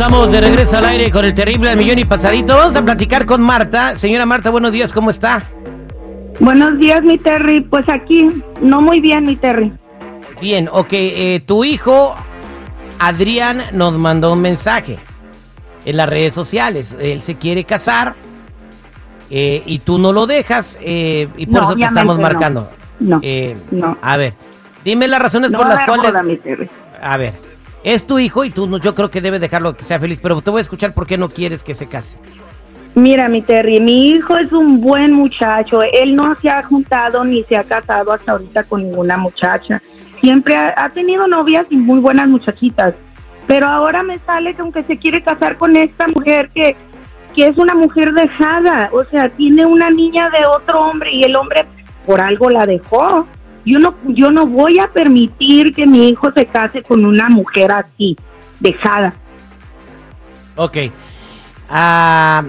Estamos de regreso al aire con el terrible al millón y pasadito. Vamos a platicar con Marta. Señora Marta, buenos días, ¿cómo está? Buenos días, mi Terry. Pues aquí, no muy bien, mi Terry. Bien, ok. eh, tu hijo, Adrián, nos mandó un mensaje en las redes sociales. Él se quiere casar eh, y tú no lo dejas eh, y por No, eso te estamos marcando. No, Eh, no. A ver, dime las razones por las cuales... boda, mi Terry. A ver, es tu hijo y tú no, yo creo que debes dejarlo que sea feliz, pero te voy a escuchar por qué no quieres que se case. Mira, mi Terry, mi hijo es un buen muchacho. Él no se ha juntado ni se ha casado hasta ahorita con ninguna muchacha. Siempre ha, tenido novias y muy buenas muchachitas. Pero ahora me sale que aunque se quiere casar con esta mujer que, que es una mujer dejada, o sea, tiene una niña de otro hombre y el hombre por algo la dejó. Yo no, yo no voy a permitir que mi hijo se case con una mujer así, dejada. Ok. Ah,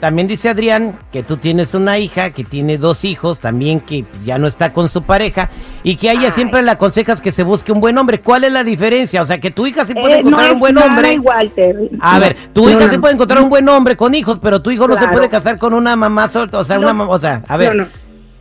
también dice Adrián que tú tienes una hija, que tiene dos hijos, también que ya no está con su pareja y que a ella Ay. siempre le aconsejas que se busque un buen hombre. ¿Cuál es la diferencia? O sea, que tu hija sí puede Eh, encontrar un buen hombre. igual, Terry. A No, ver, tu no, hija sí puede encontrar un buen hombre con hijos, pero tu hijo no se puede casar con una mamá solta, o sea, una mamá, o sea, a ver.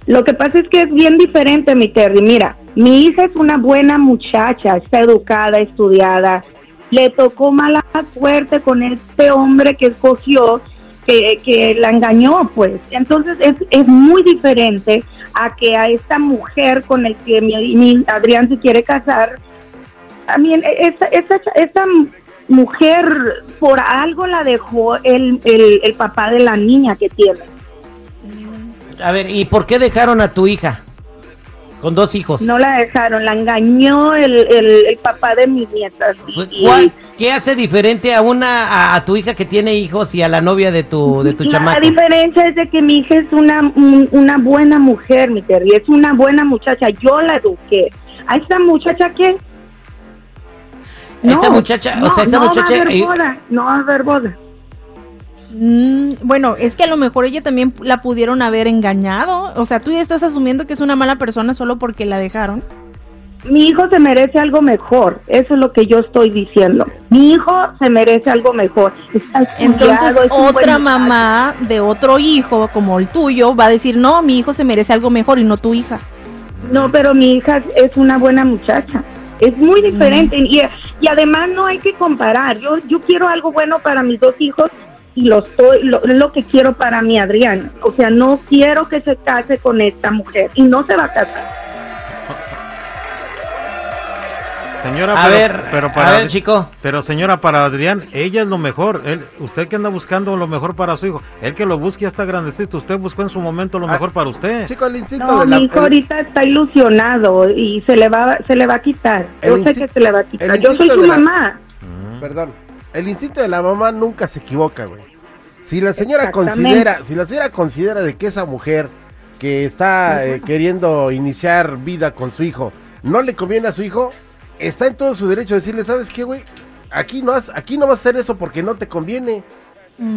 Lo que pasa es que es bien diferente, mi Terry. Mira, mi hija es una buena muchacha, está educada, estudiada. Le tocó mala suerte con este hombre que escogió, que, que la engañó, pues. Entonces es, es muy diferente a que a esta mujer con el que mi, Adrián se quiere casar. A mí, esa, esa, esa mujer por algo la dejó el, el, el papá de la niña que tiene. A ver, ¿y por qué dejaron a tu hija? Con dos hijos. No la dejaron, la engañó el, el, el papá de mis nietas. Pues, Y- ¿cuál- ¿Qué hace diferente a una a, a tu hija que tiene hijos y a la novia de tu de tu la chamaco? diferencia es de que mi hija es una, un- una buena mujer, mi Terry, es una buena muchacha, yo la eduqué. ¿A esta muchacha qué? Esa muchacha, o sea, esa no muchacha, va a haber eh, boda, no va a haber boda. Mm, bueno, es que a lo mejor ella también la pudieron haber engañado. O sea, tú ya estás asumiendo que es una mala persona solo porque la dejaron. Mi hijo se merece algo mejor, eso es lo que yo estoy diciendo. Mi hijo se merece algo mejor. Está Entonces es otra mamá de otro hijo como el tuyo va a decir, no, mi hijo se merece algo mejor y no tu hija. No, pero mi hija es una buena muchacha. Es muy diferente y, y además no hay que comparar. Yo yo quiero algo bueno para mis dos hijos y lo estoy lo, lo que quiero para mi Adrián. O sea, no quiero que se case con esta mujer y no se va a casar. Señora, A pero, ver, pero a para ver, chico. Pero señora, para Adrián, ella es lo mejor. Él, usted que anda buscando lo mejor para su hijo, él que lo busque ya está grandecito. Usted buscó en su momento lo Ah, mejor para usted. Chico, el instinto No, de la mi hijo el- ahorita está ilusionado y se le va se le va a quitar. El Yo sé que se le va a quitar. Yo soy su la- mamá. Mm. Perdón. El instinto de la mamá nunca se equivoca, güey. Si la señora considera, si la señora considera de que esa mujer que está eh, queriendo iniciar vida con su hijo no le conviene a su hijo, está en todo su derecho a decirle, ¿sabes qué, güey? Aquí no, has, aquí no vas a hacer eso porque no te conviene.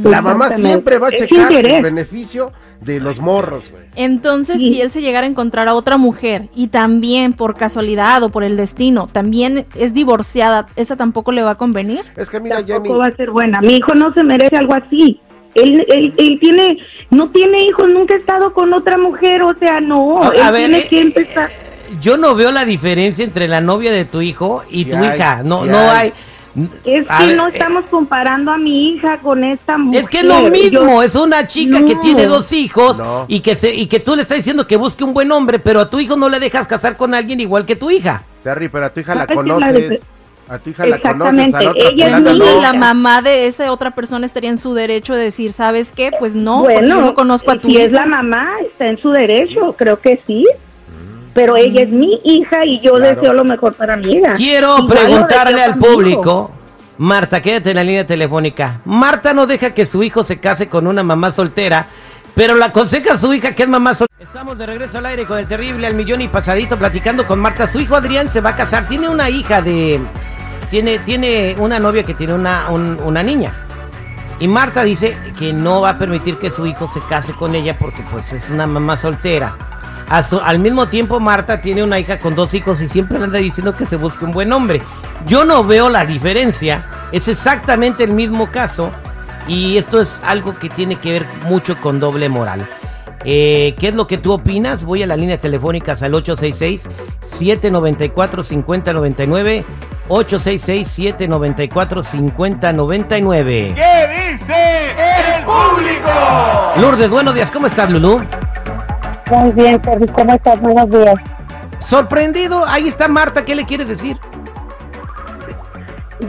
La mamá siempre va a checar el beneficio de los morros, güey. Entonces, Sí. si él se llegara a encontrar a otra mujer y también por casualidad o por el destino, también es divorciada, ¿esa tampoco le va a convenir? Es que mira, tampoco Jenny, va a ser buena. Mi hijo no se merece algo así. Él, él, él tiene, no tiene hijos, nunca ha estado con otra mujer, o sea, no. A- él a ver, tiene eh, que empezar. Yo no veo la diferencia entre la novia de tu hijo y Sí tu hay, hija. No, sí no hay. hay. Es A que ver, no eh, estamos comparando a mi hija con esta mujer. Es que es lo mismo, Yo- es una chica No. que tiene dos hijos No. y que se y que tú le estás diciendo que busque un buen hombre, pero a tu hijo no le dejas casar con alguien igual que tu hija. Terry, pero a tu hija la Es conoces. A tu hija la conoces, Exactamente, a la otra ella es no. la mamá de esa otra persona estaría en su derecho de decir, ¿sabes qué? Pues no, porque bueno, yo no conozco a tu si es hija. la mamá, está en su derecho, creo que sí. Pero ella es mi hija y yo Claro. deseo lo mejor para mi hija. Quiero Igual preguntarle al público, Marta, quédate en la línea telefónica. Marta no deja que su hijo se case con una mamá soltera, pero le aconseja a su hija que es mamá soltera. Estamos de regreso al aire con el terrible al millón y pasadito platicando con Marta. Su hijo Adrián se va a casar, tiene una hija de... Tiene, tiene una novia que tiene una, un- una niña. Y Marta dice que no va a permitir que su hijo se case con ella porque pues es una mamá soltera. Su- al mismo tiempo Marta tiene una hija con dos hijos y siempre le anda diciendo que se busque un buen hombre. Yo no veo la diferencia Es exactamente el mismo caso y esto es algo que tiene que ver mucho con doble moral. Eh, ¿Qué es lo que tú opinas? Voy a las líneas telefónicas al 866-794-5099. 866-794-5099. ¿Qué dice el público? Lourdes, buenos días. ¿Cómo estás, Lulú? Muy bien, Terry, ¿cómo estás? Buenos días. Sorprendido. Ahí está Marta. ¿Qué le quieres decir?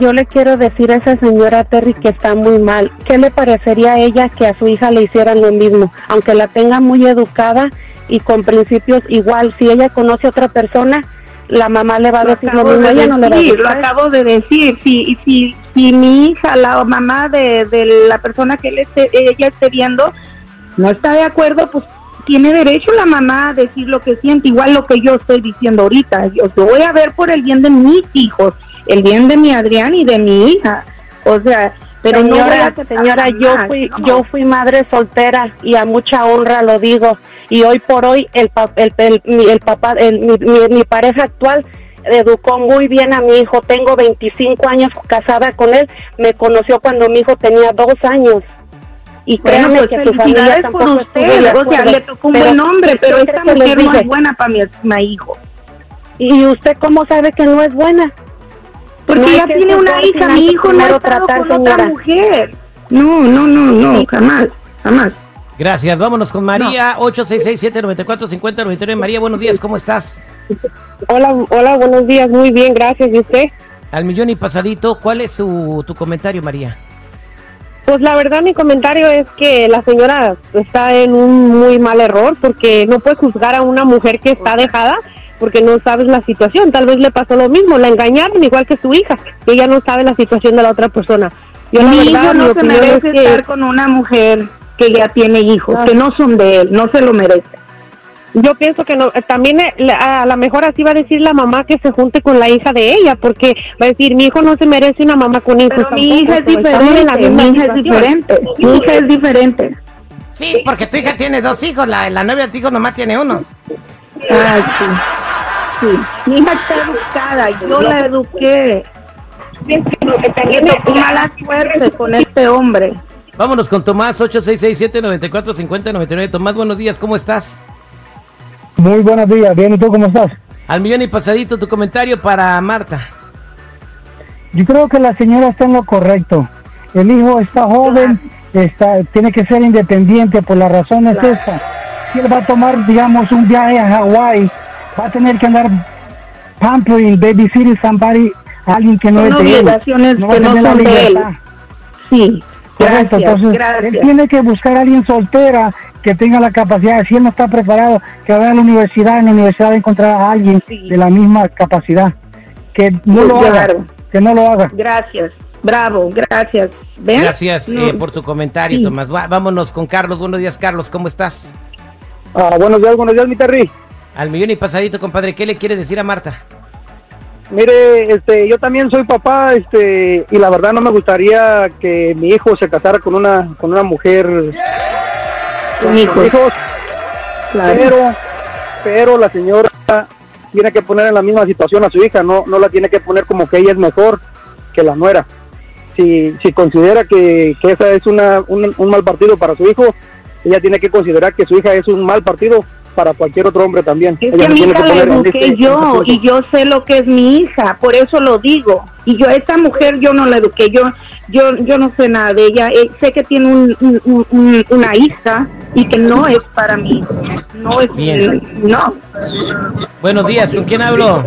Yo le quiero decir a esa señora Terry que está muy mal. ¿Qué le parecería a ella que a su hija le hicieran lo mismo? Aunque la tenga muy educada y con principios igual, si ella conoce a otra persona, la mamá le va a decir lo mismo. Ella no le va a decir. lo acabo de decir. Si, si, si mi hija, la mamá de, de la persona que él esté, ella esté viendo, no está de acuerdo, pues tiene derecho la mamá a decir lo que siente, igual lo que yo estoy diciendo ahorita. Yo, yo voy a ver por el bien de mis hijos, el bien de mi Adrián y de mi hija. O sea, pero no Señora, aceptar señora, yo fui, no. yo fui madre soltera y a mucha honra lo digo. Y hoy por hoy el, pa- el, el, mi- el papá, el- mi, mi- mi pareja actual educó muy bien a mi hijo. Tengo 25 años casada con él. Me conoció cuando mi hijo tenía dos años. Y Bueno, créanme pues que su familia tampoco por estuvo usted. de O sea, le tocó un Pero, buen hombre, pero ¿qué esta mujer no es buena para mi, mi hijo. ¿Y usted cómo sabe que no es buena? Porque No ella tiene una hija, mi hijo no ha tratar, con otra señora. mujer. No, no, no, no, jamás, jamás. Gracias. Vámonos con María. 866-794-5099. María, buenos días. ¿Cómo estás? Hola, hola, buenos días. Muy bien, gracias. ¿Y usted? Al millón y pasadito. ¿Cuál es su, tu comentario, María? Pues la verdad mi comentario es que la señora está en un muy mal error porque no puede juzgar a una mujer que está dejada porque no sabes la situación. Tal vez le pasó lo mismo, la engañaron igual que su hija, que ella no sabe la situación de la otra persona. Yo la mi verdad, hijo mi no se es merece que- estar con una mujer que ya tiene hijos, Ah. que no son de él, no se lo merece. Yo pienso que no, también eh, la- a lo mejor así va a decir la mamá que se junte con la hija de ella, porque va a decir, mi hijo no se merece una mamá con hijos. Pero mi hija es la diferente, misma mi hija es diferente, mi hija es diferente. Sí, porque tu hija tiene dos hijos. La, la novia de tu hijo nomás tiene uno. Ay, sí. Sí, mi hija está educada, yo la eduqué. Tocó mala suerte con este hombre. Vámonos con Tomás. 866-794-5099. Tomás, buenos días. ¿Cómo estás? Muy buenos días, bien, ¿y tú cómo estás? Al millón y pasadito. Tu comentario para Marta. Yo creo que la señora está en lo correcto. El hijo está joven, está, tiene que ser independiente, por la razón es esta. Si él va a tomar, digamos, un viaje a Hawái, va a tener que andar pampering, babysitting somebody, alguien que no Son es de él. obligaciones va a que no tener la son de él. Sí, Correcto, gracias, entonces él tiene que buscar a alguien soltera que tenga la capacidad, si él no está preparado, que vaya a la universidad, en la universidad va a encontrar a alguien Sí. de la misma capacidad, que no Sí, lo haga, claro. que no lo haga. Gracias, bravo, gracias. ¿Ven? Gracias No, eh, por tu comentario, Sí. Tomás. Va- vámonos con Carlos. Buenos días, Carlos. ¿Cómo estás? Ah, buenos días, buenos días, mi Terry. Al millón y pasadito, compadre. ¿Qué le quieres decir a Marta? Mire, este, yo también soy papá, este, y la verdad no me gustaría que mi hijo se casara con una, con una mujer Con hijos. claro. pero, pero la señora tiene que poner en la misma situación a su hija, no, no la tiene que poner como que ella es mejor que la nuera. Si, si considera que, que esa es una, un, un mal partido para su hijo, ella tiene que considerar que su hija es un mal partido para cualquier otro hombre también. Es Ella que mi tiene hija la eduqué ese- en yo y yo sé lo que es mi hija, por eso lo digo. Y yo a esta mujer yo no la eduqué, yo yo yo no sé nada de ella. Eh, sé que tiene un, un- un- un- una hija y que no es para mí. No es Bien. no. Buenos días. ¿Con quién hablo?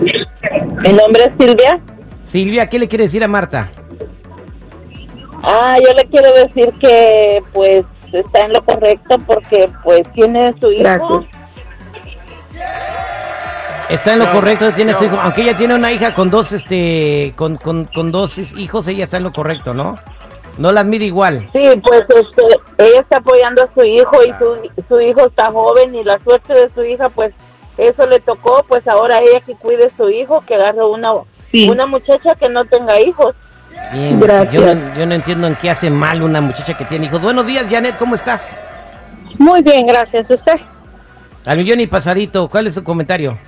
Mi nombre es Silvia. Silvia, ¿qué le quiere decir a Marta? Ah, yo le quiero decir que pues está en lo correcto porque pues tiene su hijo. Gracias. Está en lo No, correcto, tiene su hijo. Aunque ella tiene una hija con dos, este, con, con, con dos hijos, ella está en lo correcto, ¿no? No las mide igual. Sí, pues este, ella está apoyando a su hijo y su, su hijo está joven y la suerte de su hija pues eso le tocó, pues ahora ella que cuide a su hijo, que agarre una, Sí. una muchacha que no tenga hijos. Bien, Gracias. Yo, no, yo no entiendo en qué hace mal una muchacha que tiene hijos. Buenos días, Janet, ¿cómo estás? Muy bien, gracias. ¿Usted? Al millón y pasadito, ¿cuál es su comentario?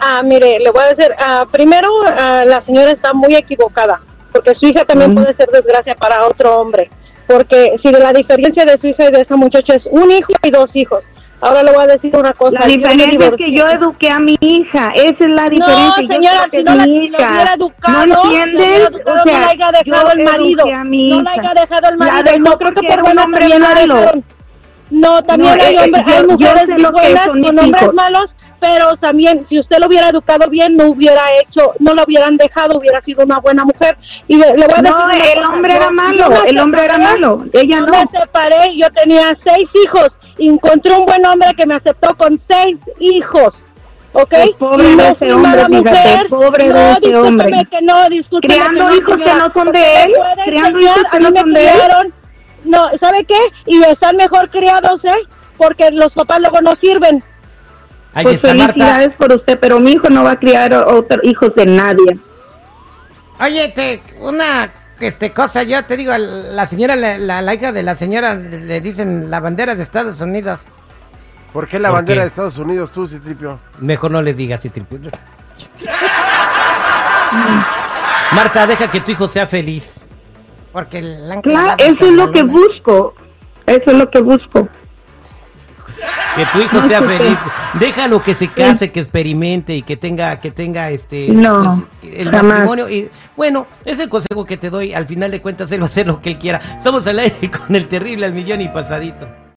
Ah, mire, le voy a decir, ah, primero ah, la señora está muy equivocada. porque su hija también Mm. puede ser desgracia para otro hombre. Porque si la diferencia de su hija y de esa muchacha es un hijo y dos hijos. Ahora le voy a decir una cosa. La yo diferencia es que yo eduqué a mi hija, esa es la diferencia. yo señora, si no la- si hubiera educado, ¿No si entiendes? la hubiera educado, o sea, no la haya dejado yo el marido. No la haya dejado el marido. no creo que por un hombre malo. No, también No, hay, eh, hombres, yo- hay yo mujeres sé lo que buenas con hombres malos, pero también si usted lo hubiera educado bien, no hubiera hecho, no lo hubieran dejado, hubiera sido una buena mujer. Y le, le voy a No, decir una el cosa, hombre era malo, el hombre era malo, ella yo no. me separé, yo tenía seis hijos, y encontré un buen hombre que me aceptó con seis hijos. ¿Ok? Pobre no de ese hombre, fíjate, pobre de no, ese discúlpeme hombre. que no, discúlpeme Criando que no, hijos que no son de él, enseñar, hijos que no son de él. No, ¿sabe qué? Y están mejor criados, ¿eh? Porque los papás luego no sirven. Ahí Pues está Marta. felicidades por usted, pero mi hijo no va a criar otros hijos de nadie. Oye, te, una este, cosa, yo te digo, la señora, la, la- la hija de la señora le, dicen la bandera de Estados Unidos. ¿Por qué la ¿Por bandera qué? de Estados Unidos tú, Citripio? Mejor no le digas, sí, tripu- Marta, deja que tu hijo sea feliz. Porque la han Claro, eso es lo que busco. Eso es lo que busco. Que tu hijo No, sea feliz. Déjalo que se case, que experimente y que tenga, que tenga este No, pues, el jamás. matrimonio. Y bueno, es el consejo que te doy. Al final de cuentas, él va a hacer lo que él quiera. Somos al aire con el terrible al millón y pasadito.